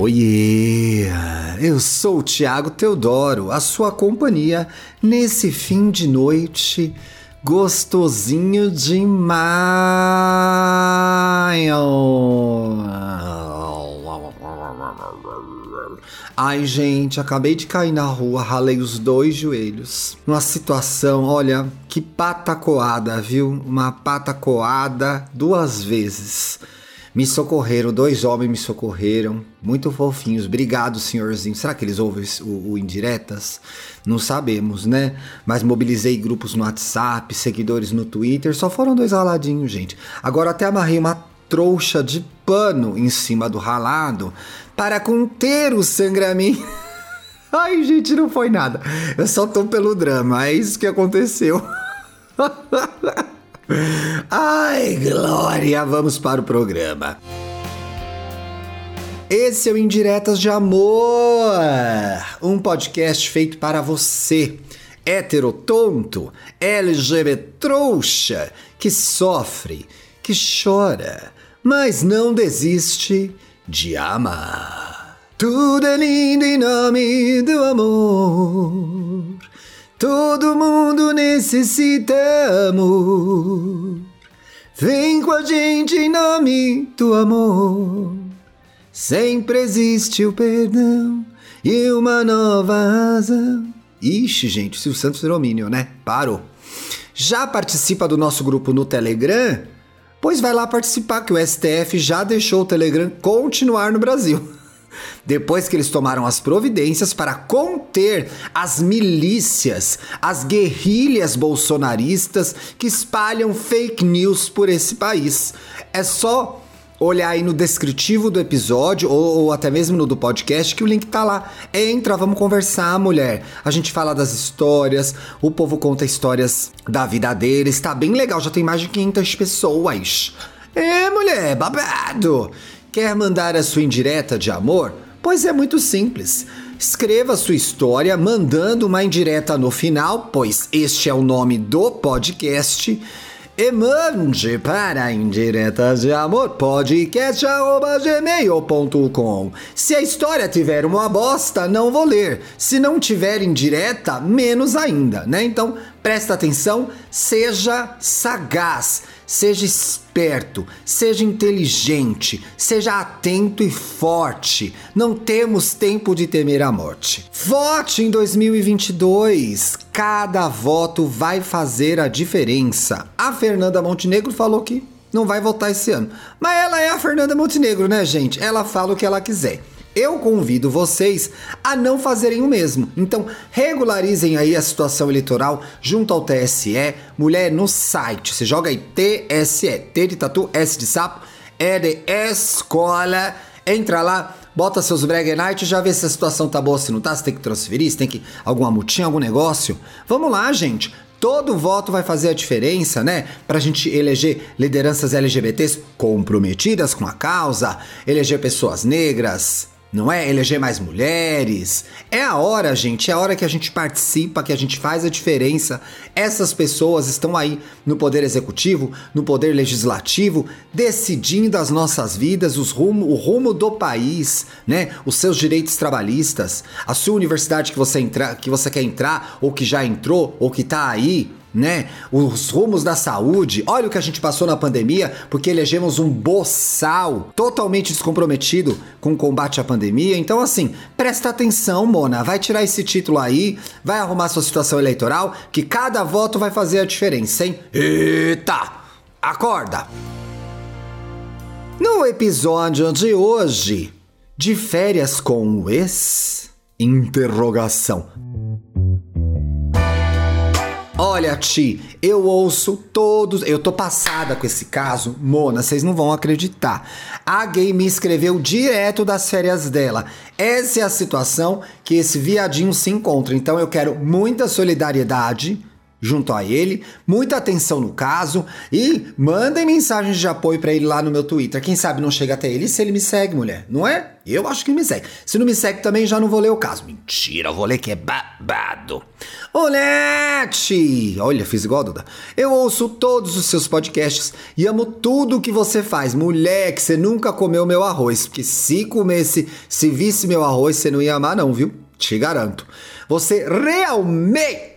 Oiê! Eu sou o Tiago Teodoro, a sua companhia nesse fim de noite gostosinho demais. Ai, gente, acabei de cair na rua, ralei os dois joelhos. Uma situação, olha, que patacoada, viu? Uma patacoada duas vezes. Me socorreram, dois homens me socorreram, muito fofinhos. Obrigado, senhorzinho. Será que eles ouvem o, o, indiretas? Não sabemos, né? Mas mobilizei grupos no WhatsApp, seguidores no Twitter. Só foram dois raladinhos, gente. Agora até amarrei uma trouxa de pano em cima do ralado para conter o sangramento. Ai, gente, não foi nada. Eu só tô pelo drama. É isso que aconteceu. Ai, Glória, vamos para o programa. Esse é o Indiretas de Amor, um podcast feito para você, hétero tonto, LGBT trouxa, que sofre, que chora, mas não desiste de amar. Tudo é lindo em nome do amor. Todo mundo necessita amor. Vem com a gente em nome do amor. Sempre existe o perdão e uma nova razão. Ixi, gente, o Silvio Santos virou Minion, né? Parou. Já participa do nosso grupo no Telegram? Pois vai lá participar, que o STF já deixou o Telegram continuar no Brasil depois que eles tomaram as providências para conter as milícias, as guerrilhas bolsonaristas que espalham fake news por esse país. É só olhar aí no descritivo do episódio ou, ou, até mesmo no do podcast que o link tá lá. Entra, vamos conversar, mulher. A gente fala das histórias, o povo conta histórias da vida deles, tá bem legal, já tem mais de 500 pessoas. É, mulher, babado. Quer mandar a sua indireta de amor? Pois é muito simples. Escreva sua história mandando uma indireta no final, pois este é o nome do podcast. E mande para indiretas de amor podcast@gmail.com. Se a história tiver uma bosta, não vou ler. Se não tiver indireta, menos ainda, né? Então, presta atenção, seja sagaz Seja esperto, seja inteligente, seja atento e forte. Não temos tempo de temer a morte. Vote em 2022. Cada voto vai fazer a diferença. A Fernanda Montenegro falou que não vai votar esse ano. Mas ela é a Fernanda Montenegro, né, gente? Ela fala o que ela quiser eu convido vocês a não fazerem o mesmo. Então, regularizem aí a situação eleitoral junto ao TSE, mulher no site. Você joga aí TSE, T de tatu, S de sapo, E de escola. Entra lá, bota seus brag night, já vê se a situação tá boa, se não tá, se tem que transferir, se tem que alguma mutinha, algum negócio. Vamos lá, gente. Todo voto vai fazer a diferença, né? Pra gente eleger lideranças LGBTs comprometidas com a causa, eleger pessoas negras, não é? Eleger mais mulheres. É a hora, gente, é a hora que a gente participa, que a gente faz a diferença. Essas pessoas estão aí no poder executivo, no poder legislativo, decidindo as nossas vidas, os rumo, o rumo do país, né? Os seus direitos trabalhistas, a sua universidade que você que você quer entrar ou que já entrou ou que tá aí, né? Os rumos da saúde. Olha o que a gente passou na pandemia, porque elegemos um boçal totalmente descomprometido com o combate à pandemia. Então, assim, presta atenção, Mona. Vai tirar esse título aí, vai arrumar sua situação eleitoral, que cada voto vai fazer a diferença, hein? Eita! Acorda! No episódio de hoje, de férias com o ex? Interrogação. Olha, Ti, eu ouço todos. Eu tô passada com esse caso. Mona, vocês não vão acreditar. A gay me escreveu direto das férias dela. Essa é a situação que esse viadinho se encontra. Então eu quero muita solidariedade, junto a ele, muita atenção no caso e mandem mensagens de apoio para ele lá no meu Twitter. Quem sabe não chega até ele se ele me segue, mulher, não é? Eu acho que me segue. Se não me segue também, já não vou ler o caso. Mentira, vou ler que é babado. Olete! Olha, fiz igual Duda. Eu ouço todos os seus podcasts e amo tudo que você faz. Mulher, que você nunca comeu meu arroz. Porque se comesse, se visse meu arroz, você não ia amar, não, viu? Te garanto. Você realmente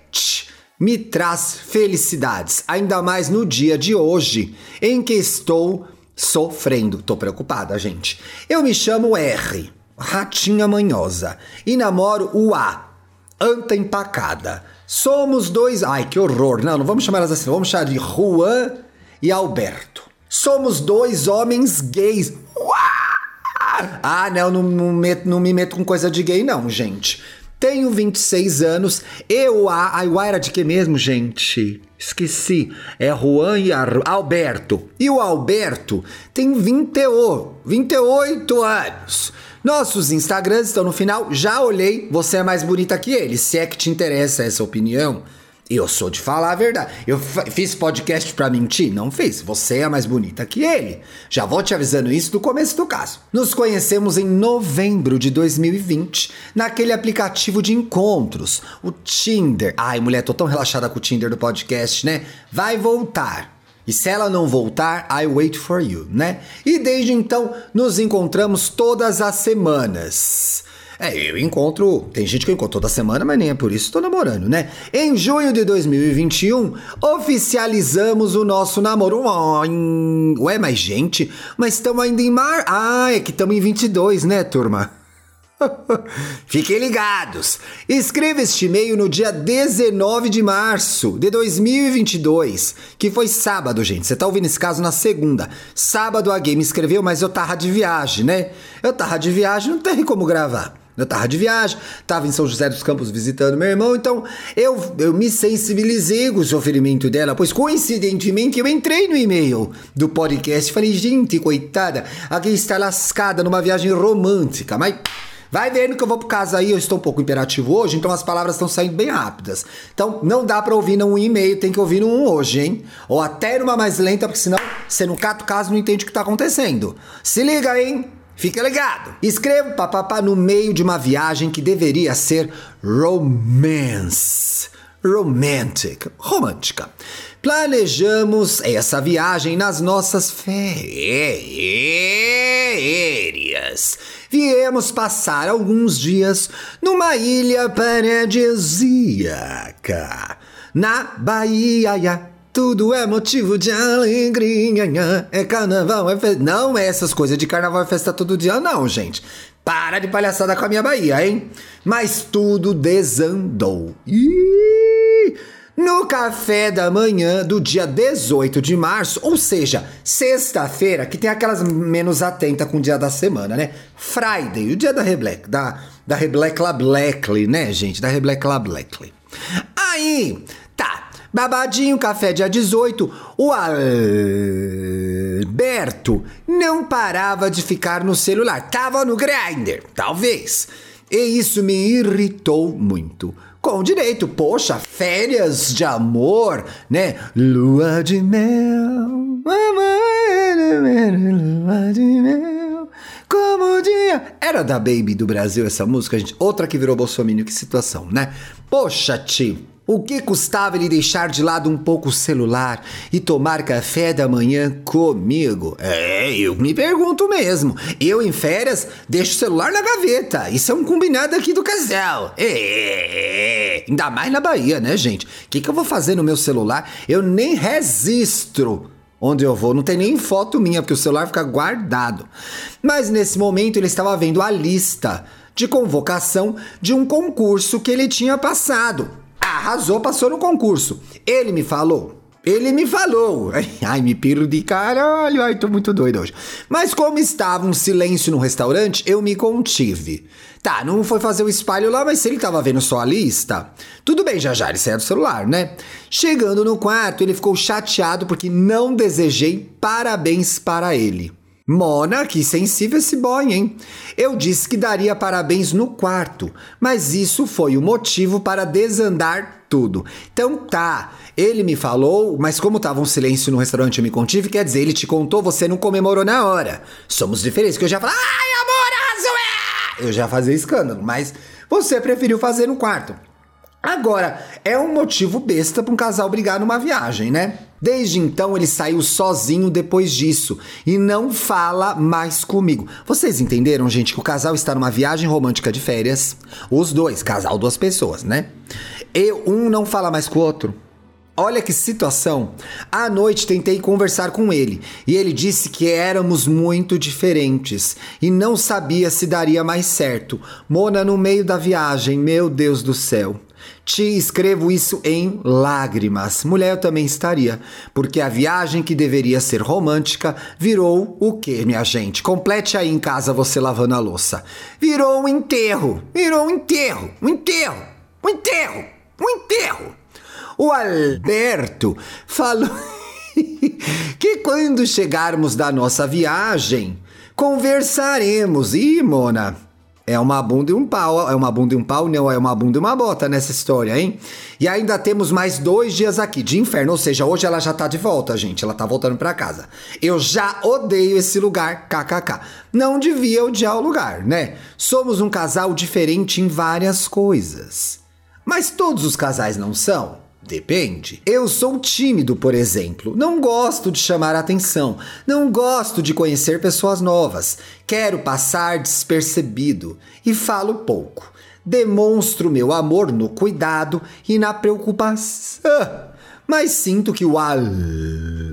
me traz felicidades, ainda mais no dia de hoje, em que estou sofrendo. Tô preocupada, gente. Eu me chamo R, ratinha manhosa, e namoro o A, anta empacada. Somos dois. Ai, que horror! Não, não vamos chamar elas assim, vamos chamar de Juan e Alberto. Somos dois homens gays. Ah, não, não, não, meto, não me meto com coisa de gay, não, gente. Tenho 26 anos. Eu, a. Ai, era de que mesmo, gente? Esqueci. É Juan e Alberto. E o Alberto tem 28, 28 anos. Nossos Instagrams estão no final. Já olhei. Você é mais bonita que ele. Se é que te interessa essa opinião. Eu sou de falar a verdade. Eu fiz podcast pra mentir? Não fiz. Você é mais bonita que ele. Já vou te avisando isso do começo do caso. Nos conhecemos em novembro de 2020, naquele aplicativo de encontros, o Tinder. Ai, mulher, tô tão relaxada com o Tinder do podcast, né? Vai voltar. E se ela não voltar, I wait for you, né? E desde então nos encontramos todas as semanas. É, eu encontro. Tem gente que eu encontro toda semana, mas nem é por isso estou namorando, né? Em junho de 2021, oficializamos o nosso namoro. Ué, mas gente, mas estamos ainda em mar. Ah, é que estamos em 22, né, turma? Fiquem ligados! Escreva este e-mail no dia 19 de março de 2022, que foi sábado, gente. Você tá ouvindo esse caso na segunda. Sábado a game escreveu, mas eu tava de viagem, né? Eu tava de viagem, não tem como gravar. Eu tava de viagem, tava em São José dos Campos visitando meu irmão, então eu, eu me sensibilizei com o sofrimento dela, pois coincidentemente eu entrei no e-mail do podcast e falei, gente, coitada, aqui está lascada numa viagem romântica, mas vai vendo que eu vou pro casa aí, eu estou um pouco imperativo hoje, então as palavras estão saindo bem rápidas. Então não dá pra ouvir num e-mail, tem que ouvir num hoje, hein? Ou até numa mais lenta, porque senão você não cata o caso não entende o que tá acontecendo. Se liga, hein? Fica ligado! Escreva papapá no meio de uma viagem que deveria ser romance. Romantic, romântica. Planejamos essa viagem nas nossas férias. Viemos passar alguns dias numa ilha paradisíaca na Bahia. Tudo é motivo de alegria. É carnaval, é festa. Não é essas coisas de carnaval é festa todo dia, não, gente. Para de palhaçada com a minha Bahia, hein? Mas tudo desandou. Ih! No café da manhã do dia 18 de março, ou seja, sexta-feira, que tem aquelas menos atenta com o dia da semana, né? Friday, o dia da Reblack, da, da Reblack La Blackly, né, gente? Da Reblack La Blackly. Aí, Babadinho, café dia 18, o Alberto não parava de ficar no celular. Tava no grinder, talvez. E isso me irritou muito. Com direito, poxa, férias de amor, né? Lua de mel, lua de mel, como o dia. Era da Baby do Brasil essa música, gente. Outra que virou Bolsonaro, que situação, né? Poxa, tio. O que custava ele deixar de lado um pouco o celular e tomar café da manhã comigo? É, eu me pergunto mesmo. Eu em férias deixo o celular na gaveta. Isso é um combinado aqui do casal. É, ainda mais na Bahia, né, gente? O que, que eu vou fazer no meu celular? Eu nem registro onde eu vou. Não tem nem foto minha, porque o celular fica guardado. Mas nesse momento ele estava vendo a lista de convocação de um concurso que ele tinha passado arrasou, passou no concurso. Ele me falou. Ele me falou. Ai, me piro de caralho. Ai, tô muito doido hoje. Mas como estava um silêncio no restaurante, eu me contive. Tá, não foi fazer o espalho lá, mas se ele tava vendo só a lista, tudo bem, já já ele saiu do celular, né? Chegando no quarto, ele ficou chateado porque não desejei parabéns para ele. Mona, que sensível esse boy, hein? Eu disse que daria parabéns no quarto, mas isso foi o motivo para desandar tudo. Então tá, ele me falou, mas como tava um silêncio no restaurante eu me contive, quer dizer, ele te contou, você não comemorou na hora. Somos diferentes, que eu já falei, ai amor, é! Eu já fazia escândalo, mas você preferiu fazer no quarto. Agora, é um motivo besta para um casal brigar numa viagem, né? Desde então ele saiu sozinho depois disso e não fala mais comigo. Vocês entenderam, gente, que o casal está numa viagem romântica de férias? Os dois, casal, duas pessoas, né? E um não fala mais com o outro. Olha que situação. À noite tentei conversar com ele e ele disse que éramos muito diferentes e não sabia se daria mais certo. Mona, no meio da viagem, meu Deus do céu. Te escrevo isso em lágrimas. Mulher eu também estaria, porque a viagem que deveria ser romântica virou o que, minha gente? Complete aí em casa você lavando a louça. Virou um enterro. Virou um enterro. Um enterro. Um enterro. Um enterro. O Alberto falou que quando chegarmos da nossa viagem, conversaremos. Ih, Mona, é uma bunda e um pau, é uma bunda e um pau, não, é uma bunda e uma bota nessa história, hein? E ainda temos mais dois dias aqui de inferno, ou seja, hoje ela já tá de volta, gente, ela tá voltando para casa. Eu já odeio esse lugar, kkk. Não devia odiar o lugar, né? Somos um casal diferente em várias coisas. Mas todos os casais não são? Depende. Eu sou tímido, por exemplo. Não gosto de chamar atenção. Não gosto de conhecer pessoas novas. Quero passar despercebido e falo pouco. Demonstro meu amor no cuidado e na preocupação. Mas sinto que o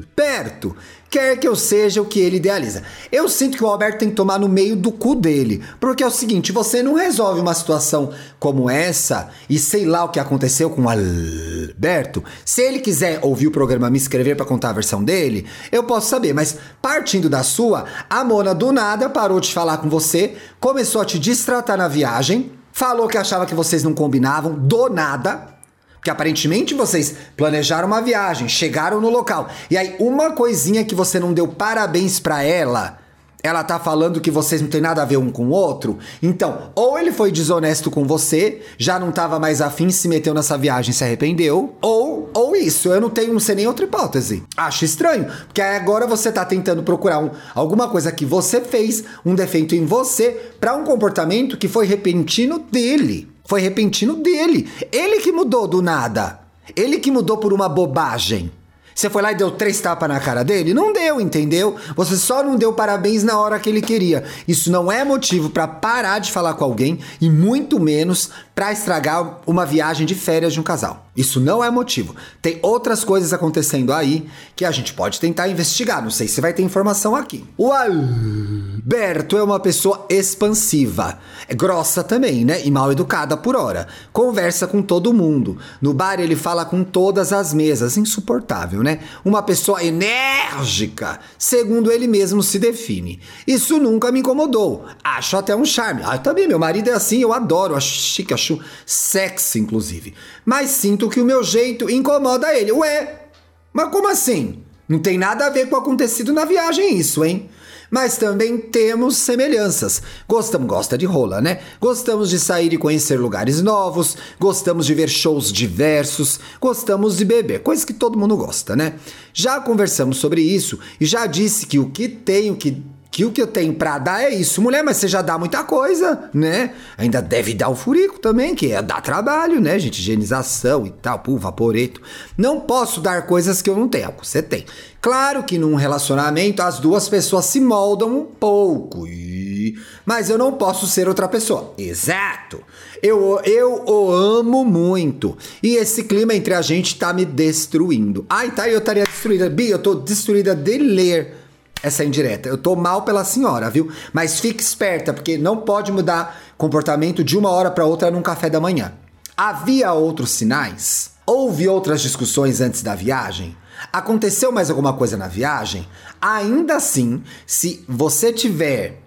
Alberto quer que eu seja o que ele idealiza. Eu sinto que o Alberto tem que tomar no meio do cu dele. Porque é o seguinte: você não resolve uma situação como essa e sei lá o que aconteceu com o Alberto. Se ele quiser ouvir o programa, me escrever para contar a versão dele, eu posso saber. Mas partindo da sua, a Mona do nada parou de falar com você, começou a te distratar na viagem, falou que achava que vocês não combinavam, do nada. Porque aparentemente vocês planejaram uma viagem, chegaram no local. E aí, uma coisinha que você não deu parabéns para ela, ela tá falando que vocês não tem nada a ver um com o outro. Então, ou ele foi desonesto com você, já não tava mais afim, se meteu nessa viagem, se arrependeu, ou ou isso, eu não tenho, não sei nem outra hipótese. Acho estranho, porque agora você tá tentando procurar um, alguma coisa que você fez, um defeito em você, para um comportamento que foi repentino dele. Foi repentino dele. Ele que mudou do nada. Ele que mudou por uma bobagem. Você foi lá e deu três tapas na cara dele? Não deu, entendeu? Você só não deu parabéns na hora que ele queria. Isso não é motivo para parar de falar com alguém e muito menos para estragar uma viagem de férias de um casal. Isso não é motivo. Tem outras coisas acontecendo aí que a gente pode tentar investigar. Não sei se vai ter informação aqui. O Alberto é uma pessoa expansiva. É grossa também, né? E mal educada por hora. Conversa com todo mundo. No bar ele fala com todas as mesas. Insuportável, né? Uma pessoa enérgica, segundo ele mesmo se define. Isso nunca me incomodou. Acho até um charme. Ah, também, meu marido é assim, eu adoro, acho chique, acho sexy, inclusive. Mas sinto que o meu jeito incomoda ele. Ué, mas como assim? Não tem nada a ver com o acontecido na viagem, isso, hein? Mas também temos semelhanças. Gostamos, gosta de rola, né? Gostamos de sair e conhecer lugares novos, gostamos de ver shows diversos, gostamos de beber, coisa que todo mundo gosta, né? Já conversamos sobre isso e já disse que o que tenho que que o que eu tenho pra dar é isso. Mulher, mas você já dá muita coisa, né? Ainda deve dar o furico também, que é dar trabalho, né, gente? Higienização e tal, pô, vaporeto. Não posso dar coisas que eu não tenho, você tem. Claro que num relacionamento as duas pessoas se moldam um pouco, e... mas eu não posso ser outra pessoa. Exato. Eu, eu o amo muito. E esse clima entre a gente tá me destruindo. Ai, tá, eu estaria destruída. Bi, eu tô destruída de ler essa indireta. Eu tô mal pela senhora, viu? Mas fique esperta, porque não pode mudar comportamento de uma hora para outra num café da manhã. Havia outros sinais? Houve outras discussões antes da viagem? Aconteceu mais alguma coisa na viagem? Ainda assim, se você tiver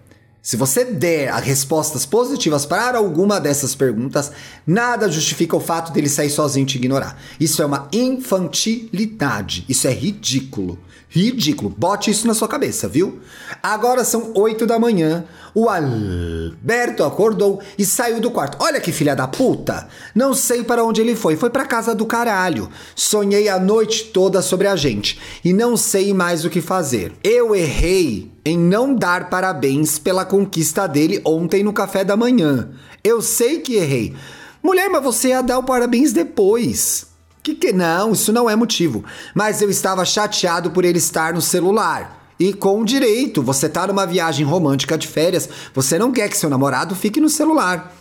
Se você der as respostas positivas para alguma dessas perguntas, nada justifica o fato dele sair sozinho e te ignorar. Isso é uma infantilidade. Isso é ridículo. Ridículo. Bote isso na sua cabeça, viu? Agora são 8 da manhã. O Alberto acordou e saiu do quarto. Olha que filha da puta! Não sei para onde ele foi. Foi para casa do caralho. Sonhei a noite toda sobre a gente e não sei mais o que fazer. Eu errei em não dar parabéns pela conquista dele ontem no café da manhã. Eu sei que errei. Mulher, mas você ia dar o parabéns depois. Que que não, isso não é motivo. Mas eu estava chateado por ele estar no celular. E com direito, você tá numa viagem romântica de férias, você não quer que seu namorado fique no celular.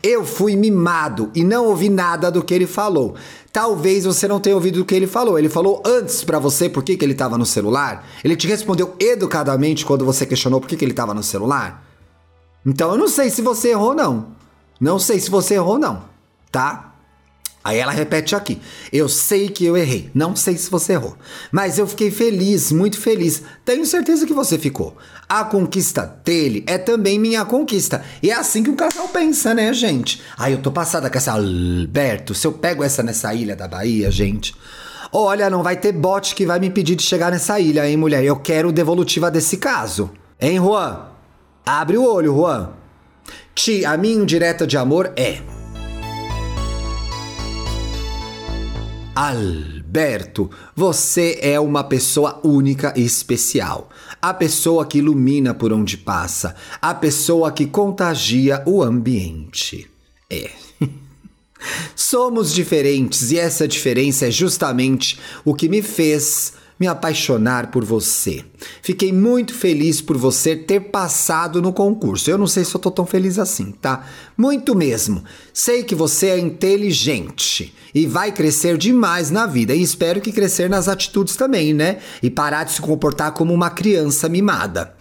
Eu fui mimado e não ouvi nada do que ele falou. Talvez você não tenha ouvido o que ele falou. Ele falou antes para você por que, que ele estava no celular? Ele te respondeu educadamente quando você questionou por que, que ele estava no celular? Então eu não sei se você errou, não. Não sei se você errou, não. Tá? Aí ela repete aqui: Eu sei que eu errei, não sei se você errou, mas eu fiquei feliz, muito feliz. Tenho certeza que você ficou. A conquista dele é também minha conquista. E é assim que o casal pensa, né, gente? Aí eu tô passada com essa Alberto. Se eu pego essa nessa ilha da Bahia, gente. Olha, não vai ter bote que vai me impedir de chegar nessa ilha, hein, mulher? Eu quero devolutiva desse caso. Hein, Juan? Abre o olho, Juan. Ti, a minha indireta de amor é. Alberto, você é uma pessoa única e especial. A pessoa que ilumina por onde passa, a pessoa que contagia o ambiente. É. Somos diferentes e essa diferença é justamente o que me fez me apaixonar por você. Fiquei muito feliz por você ter passado no concurso. Eu não sei se eu tô tão feliz assim, tá? Muito mesmo. Sei que você é inteligente e vai crescer demais na vida. E espero que crescer nas atitudes também, né? E parar de se comportar como uma criança mimada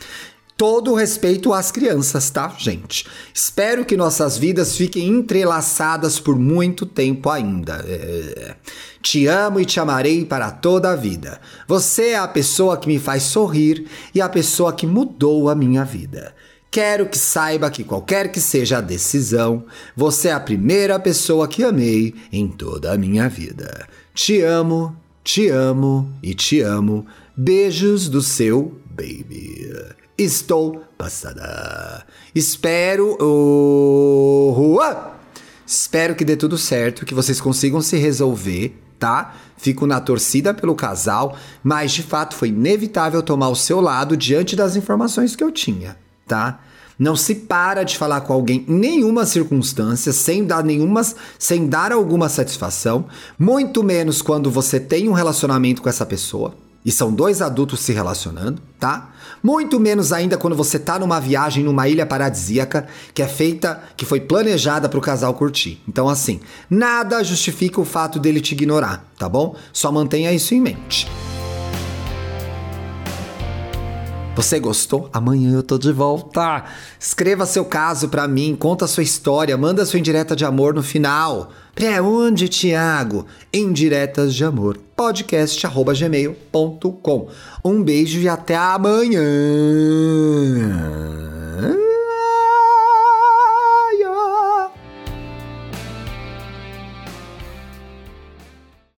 todo o respeito às crianças, tá, gente? Espero que nossas vidas fiquem entrelaçadas por muito tempo ainda. É... Te amo e te amarei para toda a vida. Você é a pessoa que me faz sorrir e a pessoa que mudou a minha vida. Quero que saiba que qualquer que seja a decisão, você é a primeira pessoa que amei em toda a minha vida. Te amo, te amo e te amo. Beijos do seu baby. Estou passada. Espero. Oh, Juan! Espero que dê tudo certo, que vocês consigam se resolver tá? Fico na torcida pelo casal, mas de fato foi inevitável tomar o seu lado diante das informações que eu tinha, tá? Não se para de falar com alguém em nenhuma circunstância, sem dar nenhuma, sem dar alguma satisfação, muito menos quando você tem um relacionamento com essa pessoa e são dois adultos se relacionando, tá? Muito menos ainda quando você tá numa viagem numa ilha paradisíaca que é feita, que foi planejada para o casal curtir. Então assim, nada justifica o fato dele te ignorar, tá bom? Só mantenha isso em mente. Você gostou? Amanhã eu tô de volta. Escreva seu caso para mim, conta sua história, manda sua indireta de amor no final. Pra onde, Tiago? Indiretas de amor. podcast@gmail.com. Um beijo e até amanhã.